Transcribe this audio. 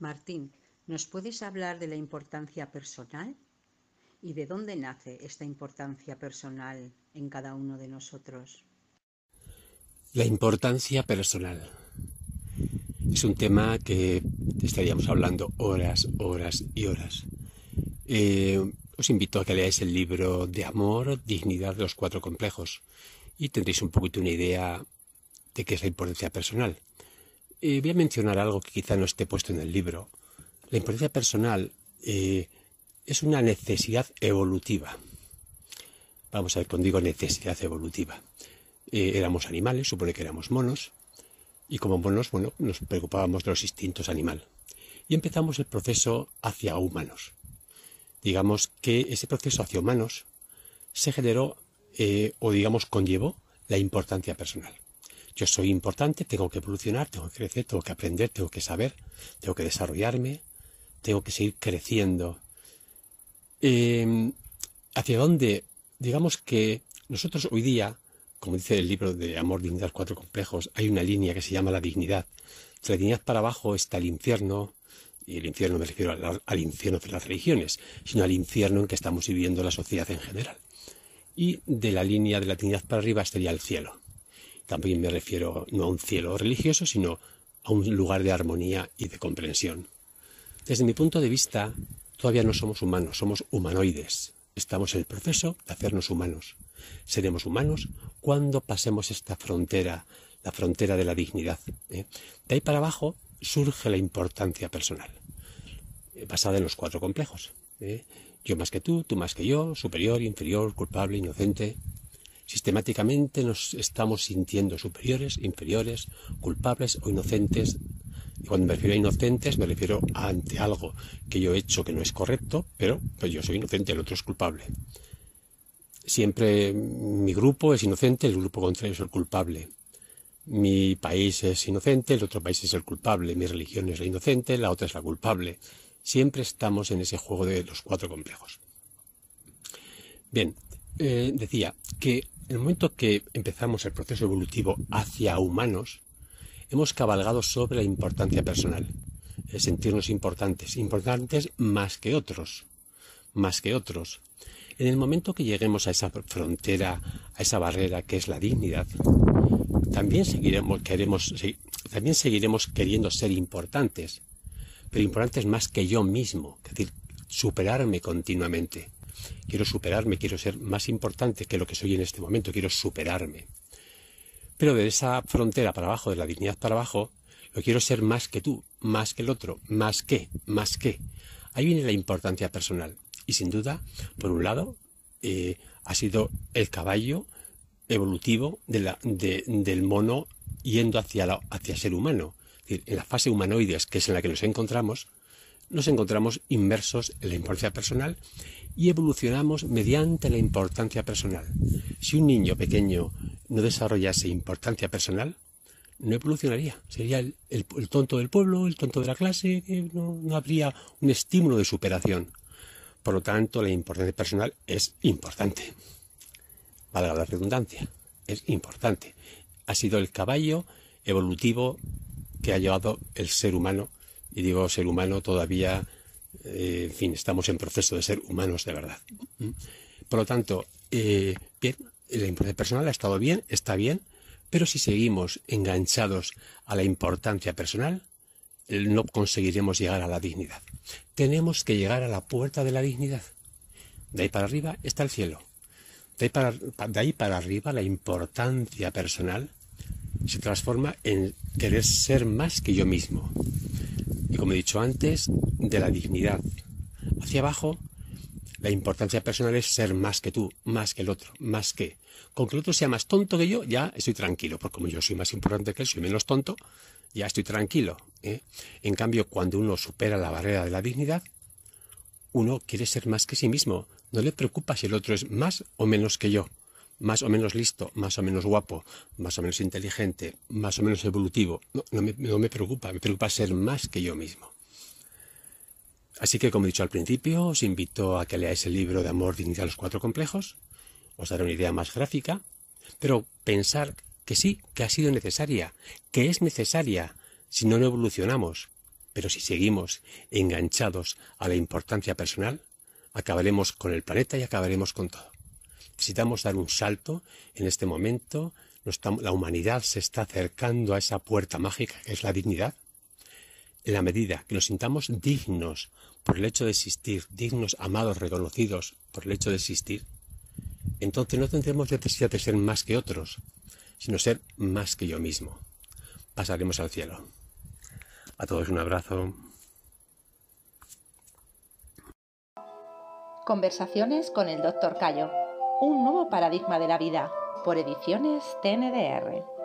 Martín, ¿nos puedes hablar de la importancia personal? ¿Y de dónde nace esta importancia personal en cada uno de nosotros? La importancia personal. Es un tema que estaríamos hablando horas, horas y horas. Eh, os invito a que leáis el libro de amor, dignidad de los cuatro complejos y tendréis un poquito una idea de qué es la importancia personal. Eh, voy a mencionar algo que quizá no esté puesto en el libro. La importancia personal eh, es una necesidad evolutiva. Vamos a ver, cuando digo necesidad evolutiva. éramos animales, supone que éramos monos, y como monos, bueno, nos preocupábamos de los instintos animal. Y empezamos el proceso hacia humanos. Digamos que ese proceso hacia humanos se generó eh, o digamos conllevó la importancia personal. Yo soy importante, tengo que evolucionar, tengo que crecer, tengo que aprender, tengo que saber, tengo que desarrollarme, tengo que seguir creciendo. Em, ¿Hacia dónde? Digamos que nosotros hoy día como dice el libro de Amor, Dignidad, Cuatro Complejos, hay una línea que se llama la dignidad. De la dignidad para abajo está el infierno, y el infierno me refiero al, infierno de las religiones, sino al infierno en que estamos viviendo la sociedad en general. Y de la línea de la dignidad para arriba estaría el cielo. También me refiero no a un cielo religioso, sino a un lugar de armonía y de comprensión. Desde mi punto de vista, todavía no somos humanos, somos humanoides. Estamos en el proceso de hacernos humanos. Seremos humanos cuando pasemos esta frontera, la frontera de la dignidad. ¿eh? De ahí para abajo surge la importancia personal, eh, basada en los cuatro complejos. ¿eh? Yo más que tú, tú más que yo, superior, inferior, culpable, inocente. Sistemáticamente nos estamos sintiendo superiores, inferiores, culpables o inocentes. Y cuando me refiero a inocentes me refiero ante algo que yo he hecho que no es correcto, pero pues yo soy inocente, el otro es culpable. Siempre mi grupo es inocente, el grupo contrario es el culpable. Mi país es inocente, el otro país es el culpable. Mi religión es la inocente, la otra es la culpable. Siempre estamos en ese juego de los cuatro complejos. Bien, eh, decía que en el momento que empezamos el proceso evolutivo hacia humanos, hemos cabalgado sobre la importancia personal, el sentirnos importantes, importantes más que otros, más que otros. En el momento que lleguemos a esa frontera, a esa barrera que es la dignidad, también seguiremos, queremos, también seguiremos queriendo ser importantes, pero importantes más que yo mismo, es decir, superarme continuamente. Quiero superarme, quiero ser más importante que lo que soy en este momento, quiero superarme. Pero de esa frontera para abajo, de la dignidad para abajo, lo quiero ser más que tú, más que el otro, más que, más que. Ahí viene la importancia personal. Y sin duda, por un lado, eh, ha sido el caballo evolutivo del mono yendo hacia, la, hacia ser humano. en la fase humanoides, que es en la que nos encontramos, nos encontramos inmersos en la importancia personal y evolucionamos mediante la importancia personal. Si un niño pequeño no desarrollase importancia personal, no evolucionaría. Sería el, tonto del pueblo, el tonto de la clase, no, no habría un estímulo de superación. Por lo tanto, la importancia personal es importante. Valga la redundancia, es importante. Ha sido el caballo evolutivo que ha llevado el ser humano, y digo ser humano todavía, eh, en fin, estamos en proceso de ser humanos de verdad. Por lo tanto, eh, bien, la importancia personal ha estado bien, está bien, pero si seguimos enganchados a la importancia personal, no conseguiremos llegar a la dignidad. Tenemos que llegar a la puerta de la dignidad. De ahí para arriba está el cielo. De ahí para, de ahí para arriba la importancia personal se transforma en querer ser más que yo mismo. Y como he dicho antes, de la dignidad. Hacia abajo, la importancia personal es ser más que tú, más que el otro, más que. Con que el otro sea más tonto que yo, ya estoy tranquilo, porque como yo soy más importante que él, soy menos tonto, ya estoy tranquilo. ¿eh? En cambio, cuando uno supera la barrera de la dignidad, uno quiere ser más que sí mismo. No le preocupa si el otro es más o menos que yo, más o menos listo, más o menos guapo, más o menos inteligente, más o menos evolutivo. No, me, preocupa, me preocupa ser más que yo mismo. Así que, como he dicho al principio, os invito a que leáis el libro de Amor, Dignidad, los Cuatro Complejos. Os daré una idea más gráfica, pero pensar que sí, que ha sido necesaria, que es necesaria, si no, no evolucionamos. Pero si seguimos enganchados a la importancia personal, acabaremos con el planeta y acabaremos con todo. Necesitamos dar un salto en este momento. La humanidad se está acercando a esa puerta mágica que es la dignidad. En la medida que nos sintamos dignos por el hecho de existir, dignos, amados, reconocidos por el hecho de existir, entonces no tendremos necesidad de ser más que otros, sino ser más que yo mismo. Pasaremos al cielo. A todos un abrazo. Conversaciones con el Dr. Cayo. Un nuevo paradigma de la vida. Por ediciones TNDR.